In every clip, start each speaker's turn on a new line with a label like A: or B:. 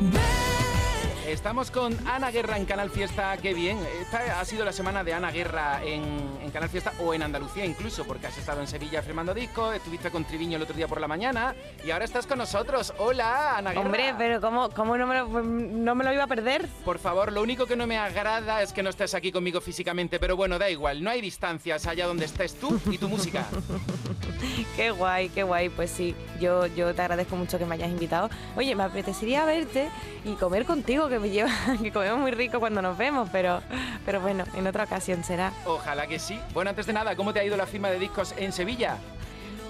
A: Baby. Estamos con Ana Guerra en Canal Fiesta, qué bien. Esta ha sido la semana de Ana Guerra en, Canal Fiesta o en Andalucía incluso, porque has estado en Sevilla firmando discos, estuviste con Triviño el otro día por la mañana y ahora estás con nosotros. Hola, Ana Guerra.
B: Hombre, pero ¿cómo, cómo no, me lo, no me lo iba a perder?
A: Por favor, lo único que no me agrada es que no estés aquí conmigo físicamente, pero bueno, da igual, no hay distancias allá donde estés tú y tu música.
B: qué guay, qué guay, pues sí, yo, yo te agradezco mucho que me hayas invitado. Oye, me apetecería verte y comer contigo, que me lleva, que comemos muy rico cuando nos vemos, pero, pero bueno, en otra ocasión será.
A: Ojalá que sí. Bueno, antes de nada, ¿cómo te ha ido la firma de discos en Sevilla?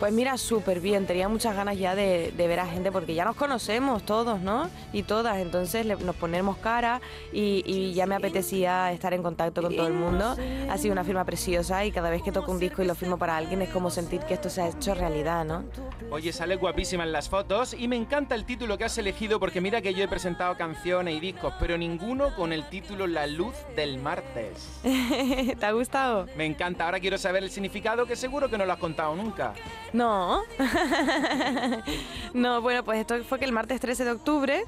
B: Pues mira, súper bien. Tenía muchas ganas ya de, ver a gente porque ya nos conocemos todos, ¿no? Y todas. Entonces nos ponemos cara y, ya me apetecía estar en contacto con todo el mundo. Ha sido una firma preciosa y cada vez que toco un disco y lo firmo para alguien es como sentir que esto se ha hecho realidad, ¿no?
A: Oye, sale guapísima en las fotos y me encanta el título que has elegido porque mira que yo he presentado canciones y discos, pero ninguno con el título La luz del martes.
B: ¿Te ha gustado?
A: Me encanta. Ahora quiero saber el significado que seguro que no lo has contado nunca.
B: No. no, bueno, pues esto fue que el martes 13 de octubre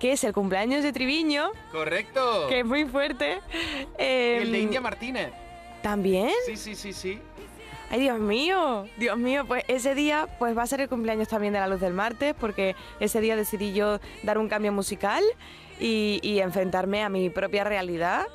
B: que es el cumpleaños de Triviño.
A: Correcto.
B: Que es muy fuerte.
A: el de em, India Martínez.
B: ¿También?
A: Sí, sí, sí, sí.
B: Ay, Dios mío, Dios mío, pues ese día pues va a ser el cumpleaños también de la luz del martes, porque ese día decidí yo dar un cambio musical y, y enfrentarme a mi propia realidad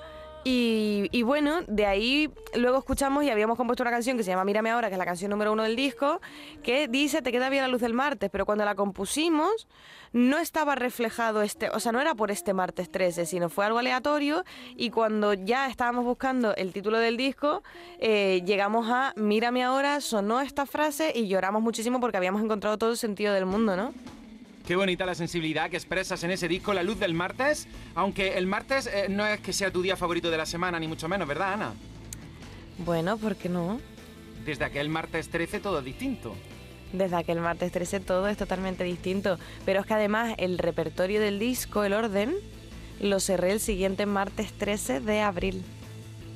B: y, bueno, de ahí luego escuchamos y habíamos compuesto una canción que se llama Mírame ahora, que es la canción número uno del disco, que dice Te queda bien la luz del martes, pero cuando la compusimos no estaba reflejado este, o sea, no era por este martes 13, sino fue algo aleatorio y cuando ya estábamos buscando el título del disco, eh, llegamos a Mírame ahora, sonó esta frase y lloramos muchísimo porque habíamos encontrado todo el sentido del mundo, ¿no?
A: Qué bonita la sensibilidad que expresas en ese disco, La Luz del Martes. Aunque el martes eh, no es que sea tu día favorito de la semana, ni mucho menos, ¿verdad, Ana?
B: Bueno, ¿por qué no?
A: Desde aquel martes 13 todo es distinto.
B: Desde aquel martes 13 todo es totalmente distinto. Pero es que además el repertorio del disco, el orden, lo cerré el siguiente martes 13 de abril.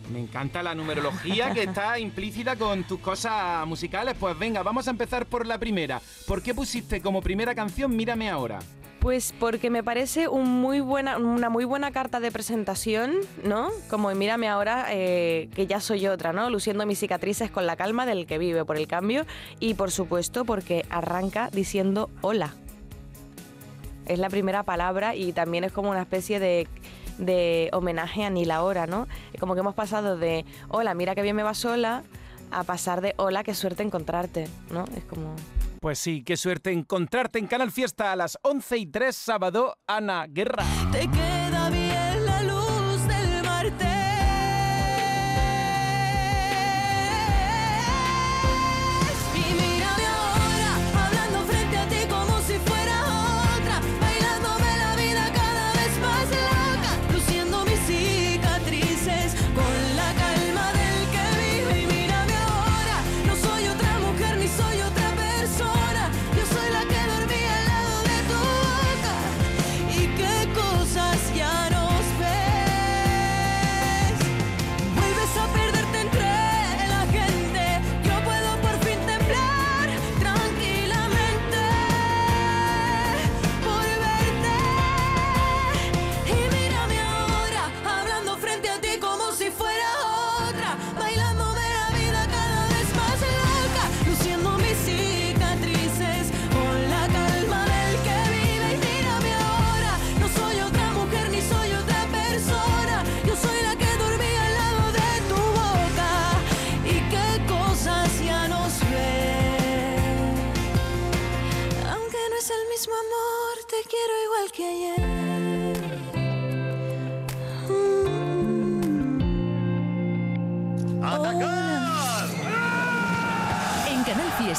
A: Me encanta la numerología que está implícita con tus cosas musicales. Pues venga, vamos a empezar por la primera. ¿Por qué pusiste como primera canción Mírame ahora?
B: Pues porque me parece un muy buena, una muy buena carta de presentación, ¿no? Como mírame ahora eh, que ya soy otra, ¿no? Luciendo mis cicatrices con la calma del que vive por el cambio y por supuesto porque arranca diciendo hola. Es la primera palabra y también es como una especie de de homenaje a Ni la Hora, ¿no? Como que hemos pasado de hola, mira que bien me va sola, a pasar de hola, qué suerte encontrarte, ¿no? Es como...
A: Pues sí, qué suerte encontrarte en Canal Fiesta a las 11 y 3 sábado, Ana Guerra.
C: Te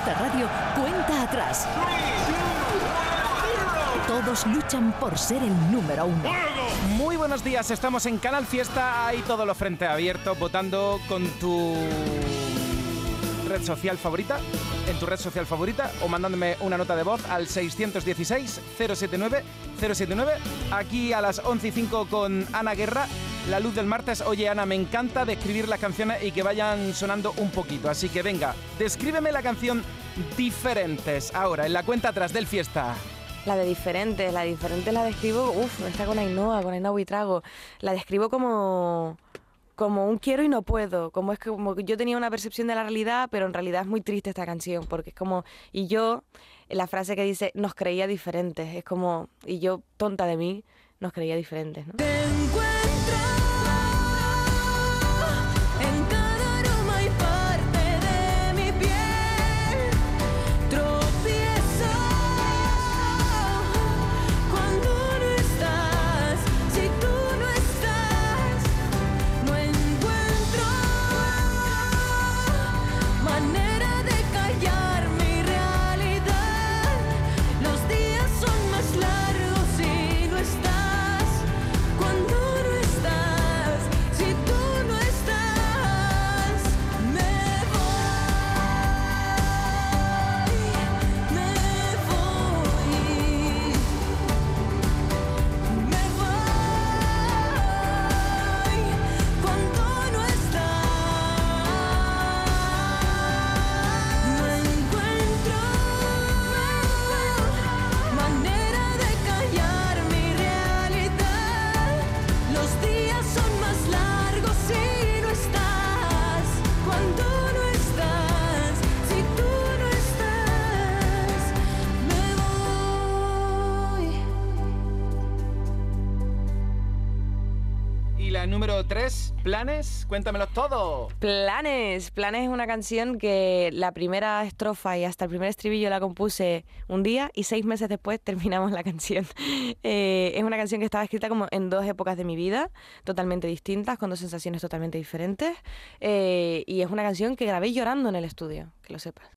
D: esta radio cuenta atrás. Todos luchan por ser el número uno.
A: Muy buenos días, estamos en Canal Fiesta, hay todos los frentes abiertos, votando con tu red social favorita, en tu red social favorita, o mandándome una nota de voz al 616-079-079, aquí a las 11 y 5 con Ana Guerra la luz del martes. Oye, Ana, me encanta describir las canciones y que vayan sonando un poquito. Así que venga, descríbeme la canción Diferentes ahora, en la cuenta atrás del fiesta.
B: La de diferentes, la de diferentes la describo, uff, está con Ainhoa, con Ainhoa Buitrago. La describo como como un quiero y no puedo, como es que como yo tenía una percepción de la realidad, pero en realidad es muy triste esta canción, porque es como, y yo, la frase que dice, nos creía diferentes, es como, y yo, tonta de mí, nos creía diferentes, ¿no?
A: Número 3, planes, cuéntamelo todo.
B: Planes. Planes es una canción que la primera estrofa y hasta el primer estribillo la compuse un día y seis meses después terminamos la canción. Eh, es una canción que estaba escrita como en dos épocas de mi vida, totalmente distintas, con dos sensaciones totalmente diferentes. Eh, y es una canción que grabé llorando en el estudio, que lo sepas.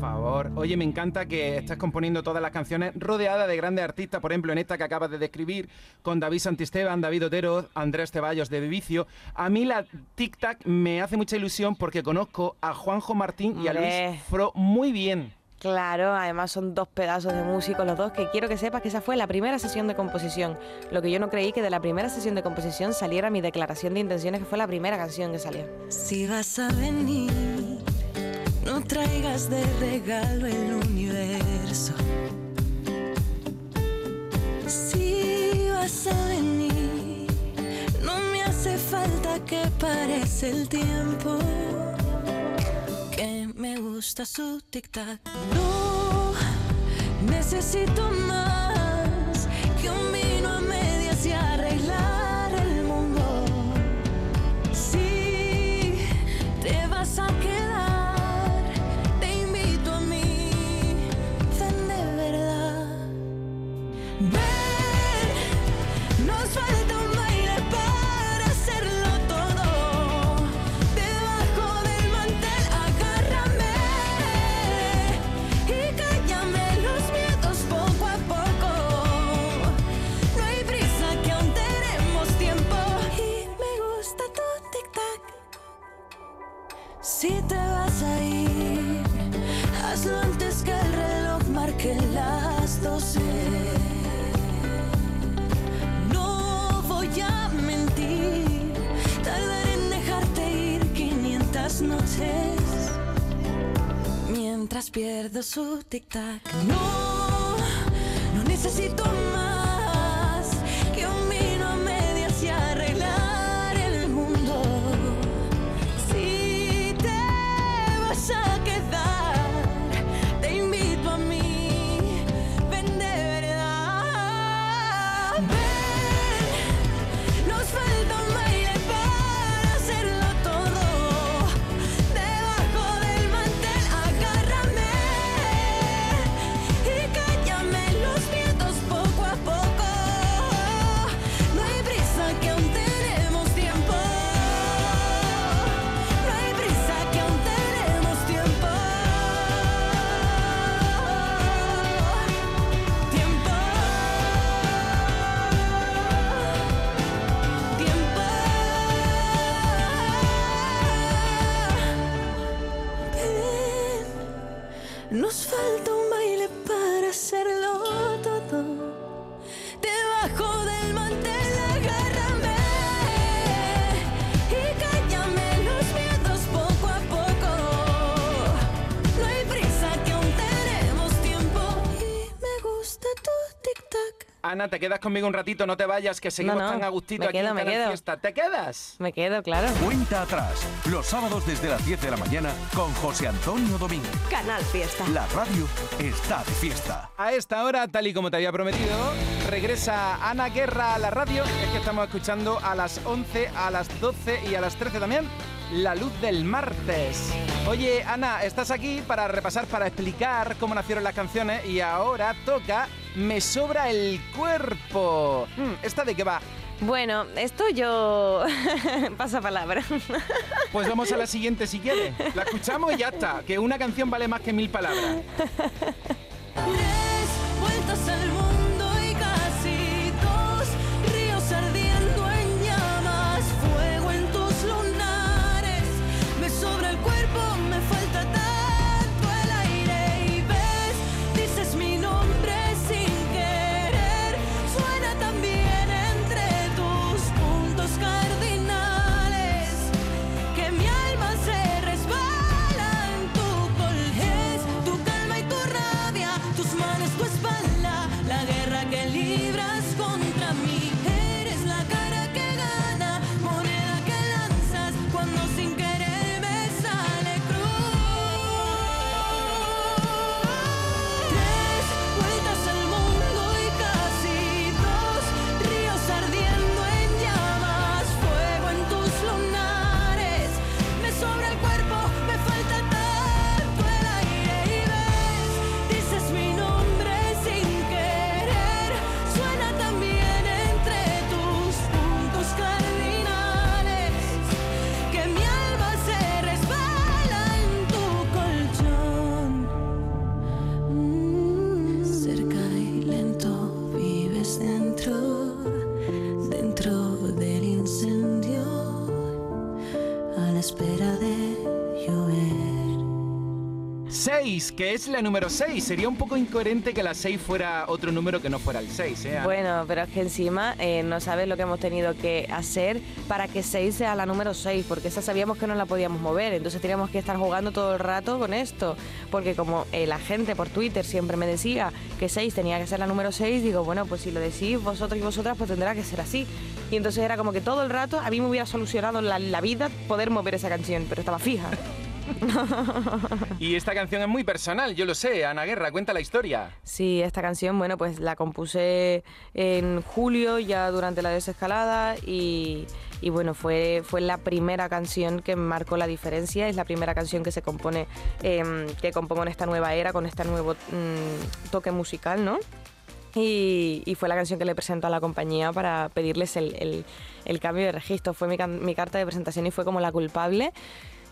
A: Favor. Oye, me encanta que estás componiendo todas las canciones rodeada de grandes artistas, por ejemplo, en esta que acabas de describir, con David Santisteban, David Otero, Andrés Ceballos de Vicio. A mí la Tic Tac me hace mucha ilusión porque conozco a Juanjo Martín y a. Luis Fro muy bien.
B: Claro, además son dos pedazos de músicos los dos, que quiero que sepas que esa fue la primera sesión de composición. Lo que yo no creí que de la primera sesión de composición saliera mi declaración de intenciones, que fue la primera canción que salió.
C: Si vas a venir, no traigas de regalo el universo. Si vas a venir, no me hace falta que parece el tiempo. Que me gusta su tic-tac. No necesito más que un vino a medias y arreglar Pierdo su tic-tac. No, no necesito más
A: Ana, te quedas conmigo un ratito, no te vayas, que seguimos
B: No, no,
A: tan a gustito
B: me
A: aquí
B: quedo,
A: en
B: me quedo.
A: Fiesta. ¿Te quedas?
B: Me quedo, claro.
E: Cuenta atrás, los sábados desde las 10 de la mañana con José Antonio Domínguez.
D: Canal Fiesta.
E: La radio está de fiesta.
A: A esta hora, tal y como te había prometido, regresa Ana Guerra a la radio. Es que estamos escuchando a las 11, a las 12 y a las 13 también. La luz del martes. Oye, Ana, estás aquí para repasar, para explicar cómo nacieron las canciones y ahora toca Me sobra el cuerpo. Hmm, ¿Esta de qué va?
B: Bueno, esto yo... Pasa palabra.
A: Pues vamos a la siguiente si quieres. La escuchamos y ya está. Que una canción vale más que mil palabras.
C: que
A: es la número 6. Sería un poco incoherente que la 6 fuera otro número que no fuera el 6, ¿eh?
B: Bueno, pero es que encima eh, no sabes lo que hemos tenido que hacer para que 6 sea la número 6, porque esa sabíamos que no la podíamos mover, entonces teníamos que estar jugando todo el rato con esto, porque como eh, la gente por Twitter siempre me decía que 6 tenía que ser la número 6, digo, bueno, pues si lo decís vosotros y vosotras, pues tendrá que ser así. Y entonces era como que todo el rato a mí me hubiera solucionado la vida poder mover esa canción, pero estaba fija.
A: Y esta canción es muy personal, yo lo sé. Ana Guerra, cuenta la historia.
B: Sí, esta canción, bueno, pues la compuse en julio, ya durante la desescalada, y, bueno, fue, fue la primera canción que marcó la diferencia, es la primera canción que se compone, em, que compongo en esta nueva era, con este nuevo mm, toque musical, ¿no? Y, fue la canción que le presento a la compañía para pedirles el, cambio de registro. Fue mi carta de presentación y fue como la culpable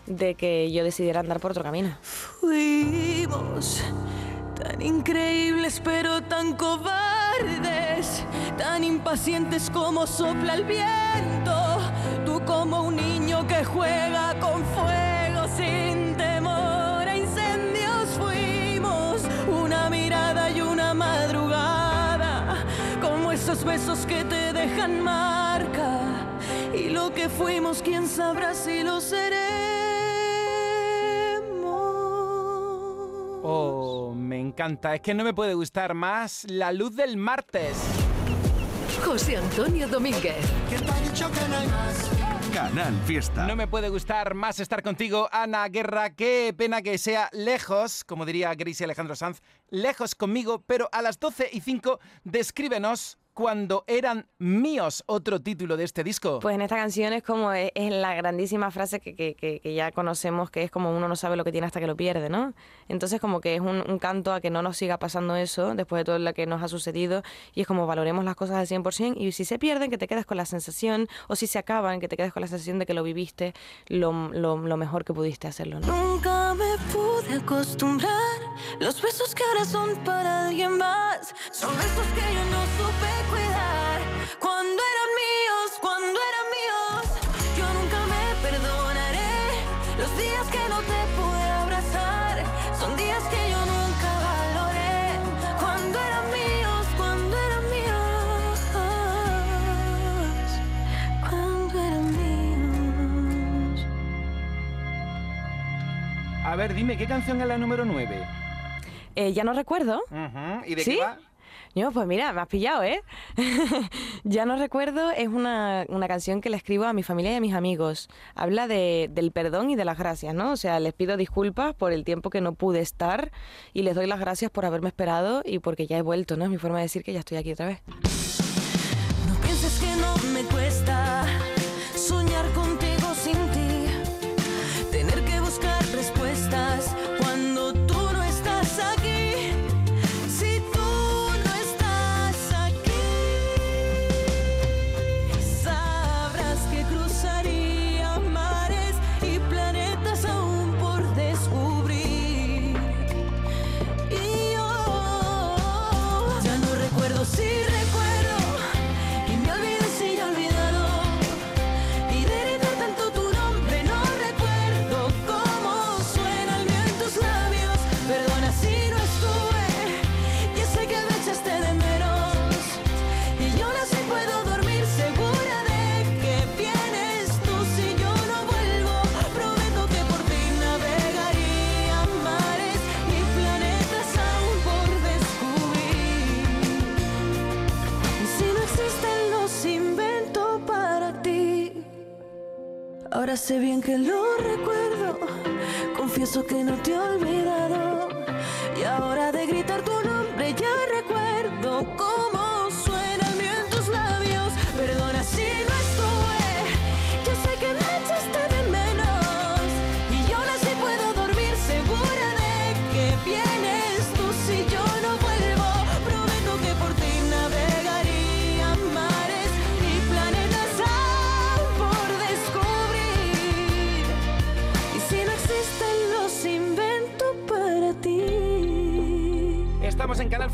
B: de que yo decidiera andar por otro camino.
C: Fuimos tan increíbles pero tan cobardes, tan impacientes como sopla el viento. Tú como un niño que juega con fuego sin temor a incendios fuimos una mirada y una madrugada, como esos besos que te dejan marca. Y lo que fuimos, quién sabrá si lo seremos.
A: Encanta. Es que no me puede gustar más la luz del martes.
D: José Antonio Domínguez.
E: Canal Fiesta.
A: No me puede gustar más estar contigo, Ana Guerra. Qué pena que sea lejos, como diría Gracie Alejandro Sanz, lejos conmigo, pero a las 12 y 5 descríbenos cuando eran míos, otro título de este disco.
B: Pues en esta canción es como es, es la grandísima frase que, que- que- que ya conocemos, que es como uno no sabe lo que tiene hasta que lo pierde, ¿no? Entonces como que es un, un canto a que no nos siga pasando eso después de todo lo que nos ha sucedido y es como valoremos las cosas al 100% y si se pierden que te quedes con la sensación o si se acaban que te quedes con la sensación de que lo viviste lo, lo- lo mejor que pudiste hacerlo, ¿no?
C: Nunca me pude acostumbrar. Los besos que ahora son para alguien más son besos que yo no supe Cuando eran míos, cuando eran míos, yo nunca me perdonaré. Los días que no te pude abrazar son días que yo nunca valoré. Cuando eran míos, cuando eran míos, cuando eran míos.
A: A ver, dime, ¿qué canción es la número 9?
B: Eh, ya no recuerdo.
A: ¿Y de
B: ¿Sí?
A: qué va?
B: Yo, pues mira, me has pillado, ¿eh? ya no recuerdo, es una, una canción que le escribo a mi familia y a mis amigos. Habla de, del perdón y de las gracias, ¿no? O sea, les pido disculpas por el tiempo que no pude estar y les doy las gracias por haberme esperado y porque ya he vuelto, ¿no? Es mi forma de decir que ya estoy aquí otra vez.
C: No pienses que no me cuesta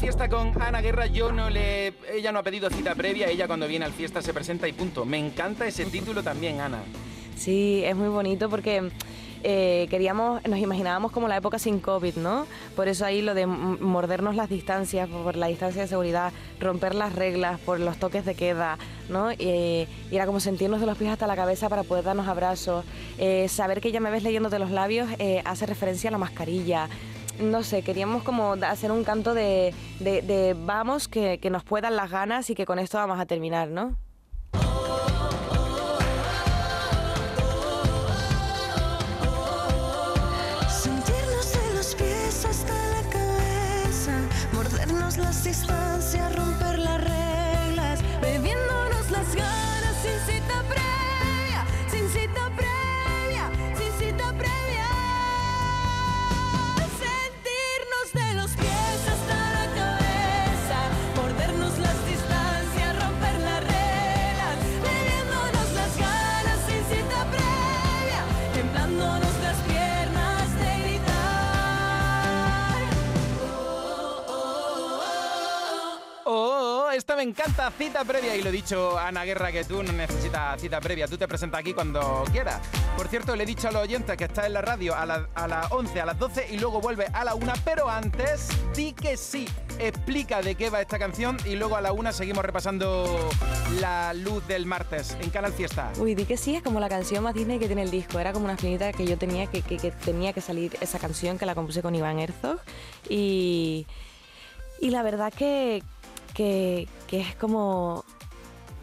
A: Fiesta con Ana Guerra. Yo no le. Ella no ha pedido cita previa. Ella cuando viene al fiesta se presenta y punto. Me encanta ese título también, Ana.
B: Sí, es muy bonito porque eh, queríamos, nos imaginábamos como la época sin COVID, ¿no? Por eso ahí lo de mordernos las distancias, por la distancia de seguridad, romper las reglas, por los toques de queda, ¿no? Y era como sentirnos de los pies hasta la cabeza para poder darnos abrazos. Eh, saber que ya me ves leyéndote los labios eh, hace referencia a la mascarilla. No sé, queríamos como hacer un canto de, de- de vamos, que, que nos puedan las ganas y que con esto vamos a terminar, ¿no?
C: Sentirnos de los pies hasta la cabeza, mordernos las distancias,
A: me encanta, cita previa. Y lo he dicho, Ana Guerra, que tú no necesitas cita previa. Tú te presentas aquí cuando quieras. Por cierto, le he dicho a los oyentes que está en la radio a, a las 11, a las 12 y luego vuelve a la 1. Pero antes, di que sí. Explica de qué va esta canción y luego a la 1 seguimos repasando la luz del martes en Canal Fiesta.
B: Uy, di que sí, es como la canción más Disney que tiene el disco. Era como una espinita que yo tenía que, que- que tenía que salir esa canción que la compuse con Iván Herzog. Y, y la verdad que, que, es como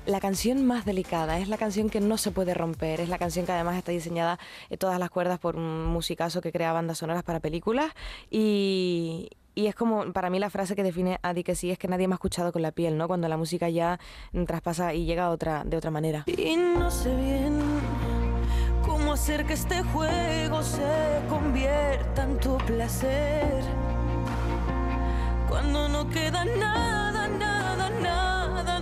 B: la canción más delicada, es la canción que no se puede romper, es la canción que además está diseñada en todas las cuerdas por un musicazo que crea bandas sonoras para películas y, es como, para mí la frase que define a Di que sí es que nadie me ha escuchado con la piel, ¿no? Cuando la música ya traspasa y llega a otra, de otra manera.
C: Y no sé bien cómo hacer que este juego se convierta en tu placer. Cuando no queda nada,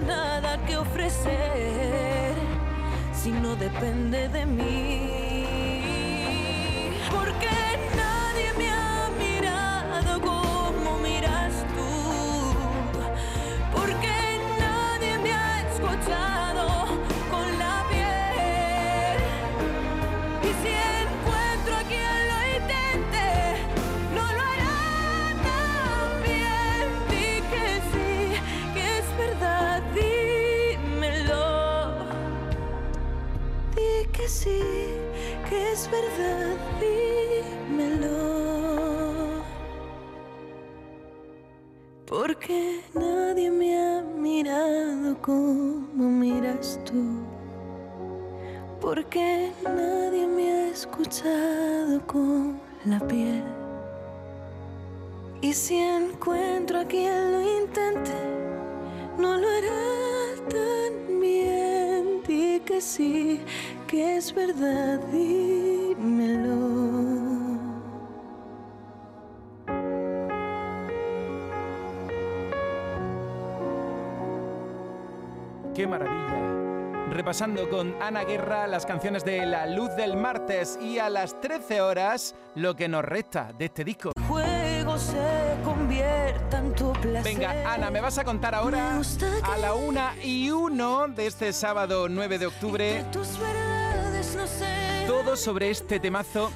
C: nada, que ofrecer. Si no depende de mí. Porque verdad, dímelo. Porque nadie me ha mirado como miras tú. Porque nadie me ha escuchado con la piel. Y si encuentro a quien lo intente, no lo hará tan bien. Di que sí, que es verdad, dímelo.
A: Repasando con Ana Guerra las canciones de La Luz del Martes y a las 13 horas lo que nos resta de este disco.
C: Juego se convierta en tu placer.
A: Venga, Ana, me vas a contar ahora a la una y uno de este sábado 9 de octubre todo sobre este temazo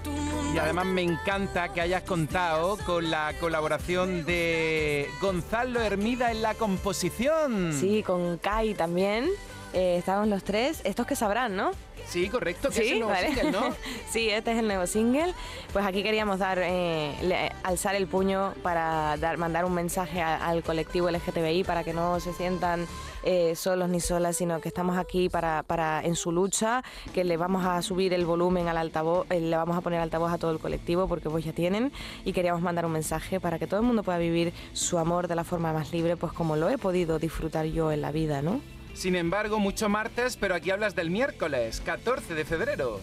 A: y además me encanta que hayas contado con la colaboración de Gonzalo Hermida en la composición.
B: Sí, con Kai también. Eh, estábamos los tres. Estos que sabrán, ¿no?
A: Sí, correcto, que es el nuevo
B: vale.
A: single, ¿no?
B: sí, este es el nuevo single. Pues aquí queríamos dar, eh, le- alzar el puño para dar, mandar un mensaje a- al colectivo LGTBI para que no se sientan eh, solos ni solas, sino que estamos aquí para, para en su lucha, que le vamos a subir el volumen al altavoz, eh, le vamos a poner altavoz a todo el colectivo porque pues ya tienen y queríamos mandar un mensaje para que todo el mundo pueda vivir su amor de la forma más libre, pues como lo he podido disfrutar yo en la vida, ¿no?
A: Sin embargo, mucho martes, pero aquí hablas del miércoles, 14 de febrero.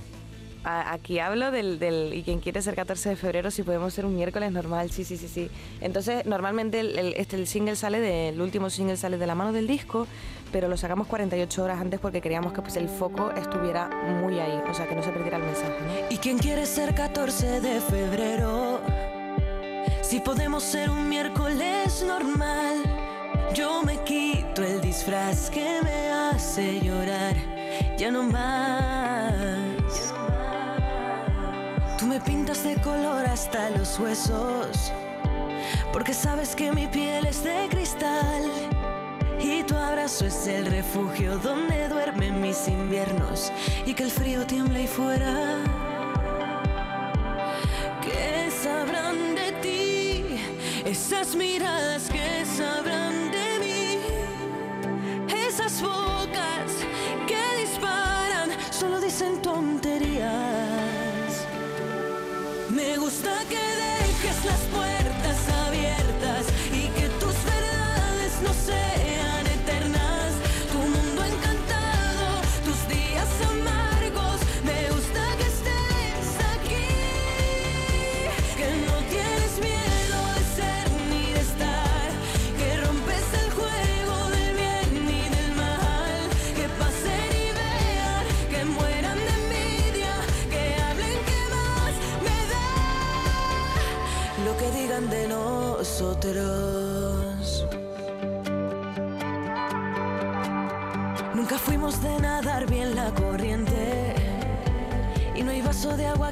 B: A- Aquí hablo del, del- y quien quiere ser 14 de febrero, si podemos ser un miércoles normal, sí, sí, sí, sí. Entonces, normalmente el, el- este, el single sale de, el último single sale de la mano del disco, pero lo sacamos 48 horas antes porque queríamos que pues, el foco estuviera muy ahí, o sea, que no se perdiera el mensaje.
C: ¿Y quién quiere ser 14 de febrero? Si podemos ser un miércoles normal, yo me quito el disfraz que me hace llorar. Ya no más. Tú me pintas de color hasta los huesos, porque sabes que mi piel es de cristal. Y tu abrazo es el refugio donde duermen mis inviernos y que el frío tiembla ahí fuera. ¿Qué sabrán de ti? Esas miradas que sabrán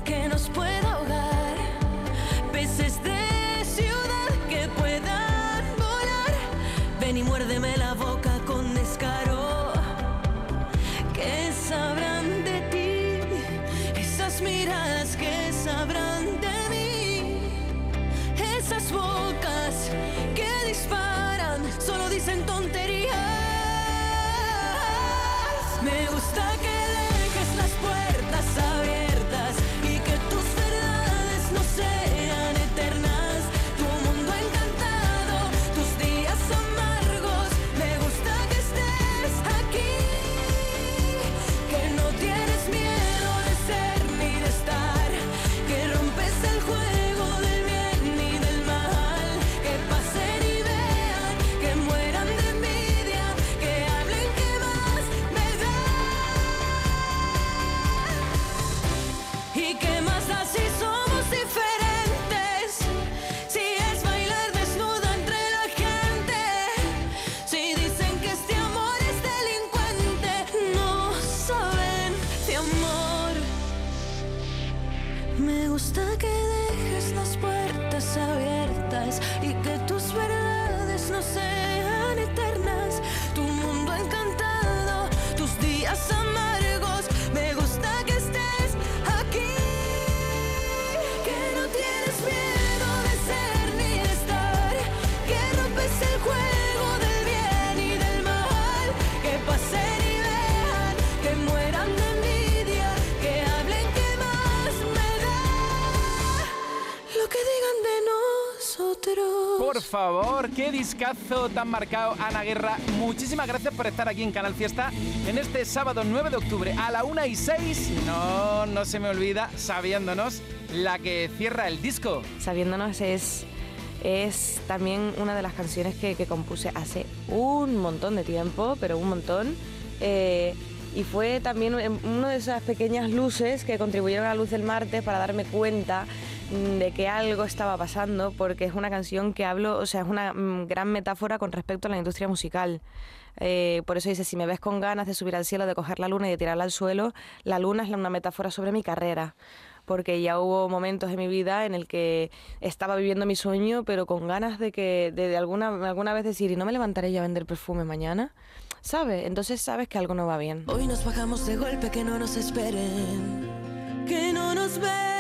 C: que nos pueda qué
A: discazo tan marcado, Ana Guerra. Muchísimas gracias por estar aquí en Canal Fiesta en este sábado 9 de octubre a la 1 y 6. No, no se me olvida, sabiéndonos, la que cierra el disco.
B: Sabiéndonos es, es también una de las canciones que, compuse hace un montón de tiempo, pero un montón. Eh, y fue también un- una de esas pequeñas luces que contribuyeron a la luz del martes para darme cuenta de que algo estaba pasando, porque es una canción que hablo, o sea, es una mm, gran metáfora con respecto a la industria musical. Eh, por eso dice, si me ves con ganas de subir al cielo, de coger la luna y de tirarla al suelo, la luna es una metáfora sobre mi carrera porque ya hubo momentos en mi vida en el que estaba viviendo mi sueño, pero con ganas de que de, de alguna, alguna vez decir, ¿y no me levantaré yo a vender perfume mañana? ¿Sabes? Entonces sabes que algo no va bien.
C: Hoy nos bajamos de golpe, que no nos esperen, que no nos ven.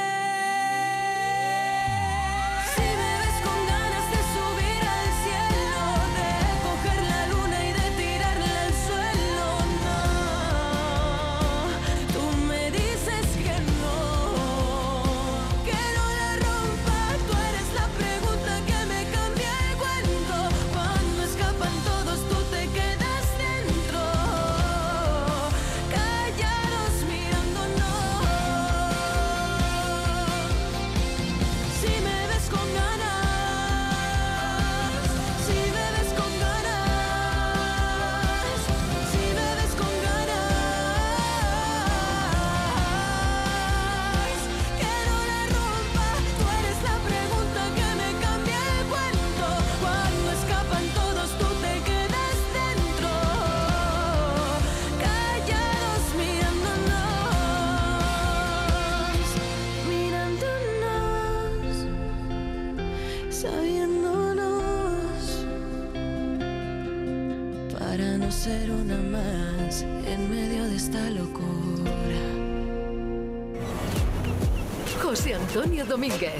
D: José Antonio Domínguez.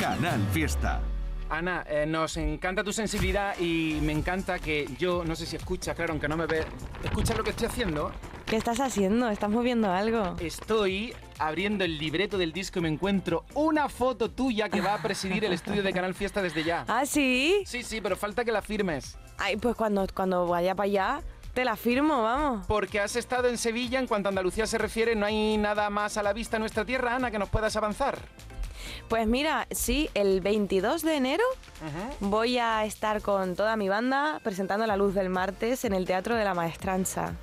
E: Canal Fiesta.
A: Ana, eh, nos encanta tu sensibilidad y me encanta que yo, no sé si escuchas, claro, aunque no me ves, ¿escuchas lo que estoy haciendo?
B: ¿Qué estás haciendo? ¿Estás moviendo algo?
A: Estoy abriendo el libreto del disco y me encuentro una foto tuya que va a presidir el estudio de Canal Fiesta desde ya.
B: ¿Ah, sí?
A: Sí, sí, pero falta que la firmes.
B: Ay, pues cuando, cuando vaya para allá, te la firmo, vamos.
A: Porque has estado en Sevilla, en cuanto a Andalucía se refiere, no hay nada más a la vista en nuestra tierra, Ana, que nos puedas avanzar.
B: Pues mira, sí, el 22 de enero voy a estar con toda mi banda presentando La Luz del Martes en el Teatro de la Maestranza.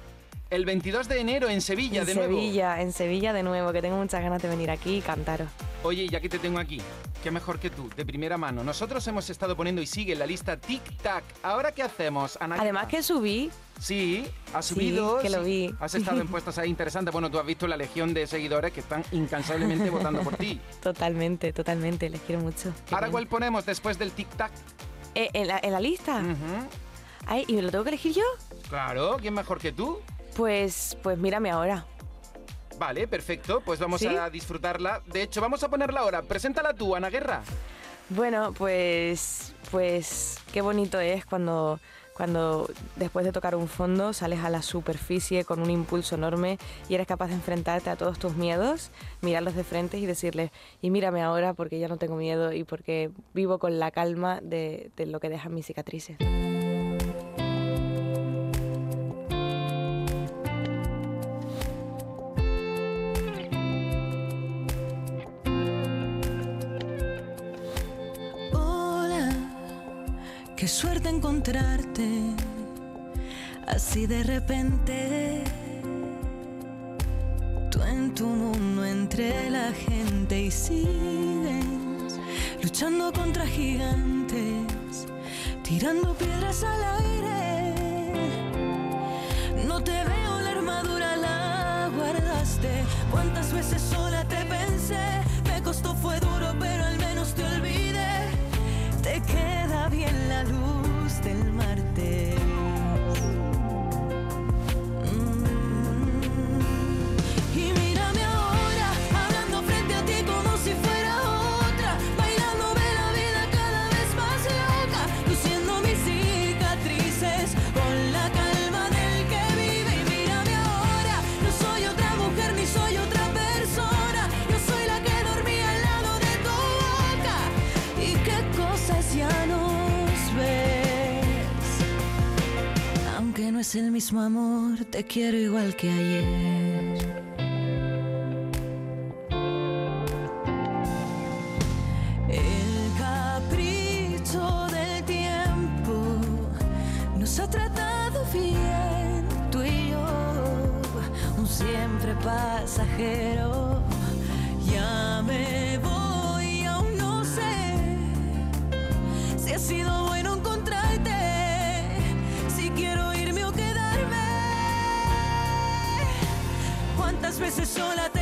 A: El 22 de enero en Sevilla,
B: en
A: de nuevo.
B: Sevilla, en Sevilla de nuevo, que tengo muchas ganas de venir aquí y cantaros.
A: Oye, ya que te tengo aquí, qué mejor que tú, de primera mano. Nosotros hemos estado poniendo y sigue en la lista Tic Tac. ¿Ahora qué hacemos, Ana?
B: Además que subí,
A: Sí, has
B: Sí,
A: subido.
B: que lo vi.
A: Has estado en puestos ahí interesantes. Bueno, tú has visto la legión de seguidores que están incansablemente votando por ti.
B: totalmente, totalmente, les quiero mucho. Qué
A: ¿Ahora
B: bien.
A: cuál ponemos después del Tic Tac?
B: Eh, ¿en, la, en la lista? Ay, ¿y me lo tengo que elegir yo?
A: Claro, ¿quién mejor que tú?
B: Pues, pues mírame ahora.
A: Vale, perfecto. Pues vamos
B: ¿Sí?
A: a disfrutarla. De hecho, vamos a ponerla ahora. Preséntala tú, Ana Guerra.
B: Bueno, pues, pues qué bonito es cuando, cuando después de tocar un fondo sales a la superficie con un impulso enorme y eres capaz de enfrentarte a todos tus miedos, mirarlos de frente y decirles, y mírame ahora porque ya no tengo miedo y porque vivo con la calma de, de lo que dejan mis cicatrices.
C: Qué suerte encontrarte así de repente. Tú en tu mundo entre la gente y sigues luchando contra gigantes, tirando piedras al aire. No te veo la armadura, la guardaste. ¿Cuántas veces sola te pensé? Me costó, fue duro, luz del martes. El mismo amor, te quiero igual que ayer. El capricho del tiempo nos ha tratado bien, tú y yo, un siempre pasajero. Ya me voy, aún no sé si ha sido veces sola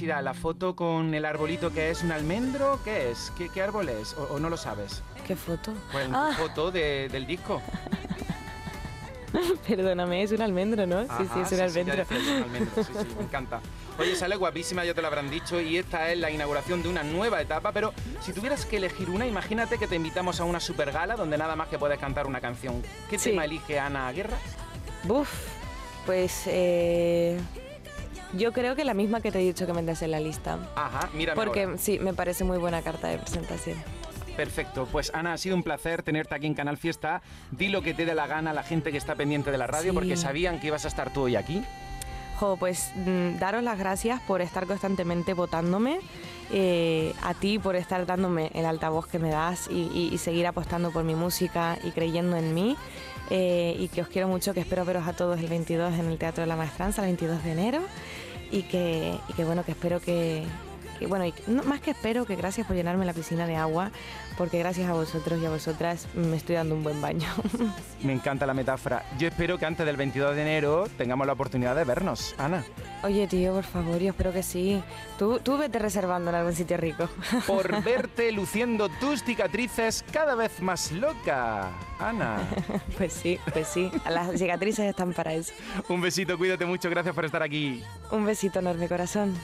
A: curiosidad, la foto con el arbolito que es un almendro, ¿qué es? ¿Qué, qué árbol es? ¿O, o no lo sabes?
B: ¿Qué foto?
A: Pues
B: Ah,
A: foto de- del disco.
B: perdóname, es un almendro, ¿no? sí, sí, es un
A: ya
B: almendro.
A: yo, un almendro, sí, sí, me encanta. Oye, sale guapísima, ya te lo habrán dicho, y esta es la inauguración de una nueva etapa, pero si tuvieras que elegir una, imagínate que te invitamos a una super gala donde nada más que puedes cantar una canción. ¿Qué
B: Sí.
A: tema elige Ana Guerra?
B: Buf, pues eh, yo creo que la misma que te he dicho que metes en la lista.
A: Ajá, mira
B: Porque sí, me parece muy buena carta de presentación.
A: Perfecto, pues Ana, ha sido un placer tenerte aquí en Canal Fiesta. Di lo que te dé la gana a la gente que está pendiente de la radio,
B: Sí.
A: porque sabían que ibas a estar tú hoy aquí.
B: Jo, pues mm, daros las gracias por estar constantemente votándome, eh, a ti por estar dándome el altavoz que me das y, y- y seguir apostando por mi música y creyendo en mí. eh, y que os quiero mucho, que espero veros a todos el 22 en el Teatro de la Maestranza, el 22 de enero. Y que, y que bueno, que espero que, bueno, y que- no, más que espero, que gracias por llenarme la piscina de agua, porque gracias a vosotros y a vosotras me estoy dando un buen baño.
A: Me encanta la metáfora. Yo espero que antes del 22 de enero tengamos la oportunidad de vernos. Ana,
B: Oye, tío, por favor, yo espero que sí. Tú, tú vete reservando en algún sitio rico.
A: por verte luciendo tus cicatrices cada vez más loca. Ana,
B: Pues sí, pues sí. Las cicatrices están para eso.
A: un besito, cuídate mucho, gracias por estar aquí.
B: Un besito enorme, corazón.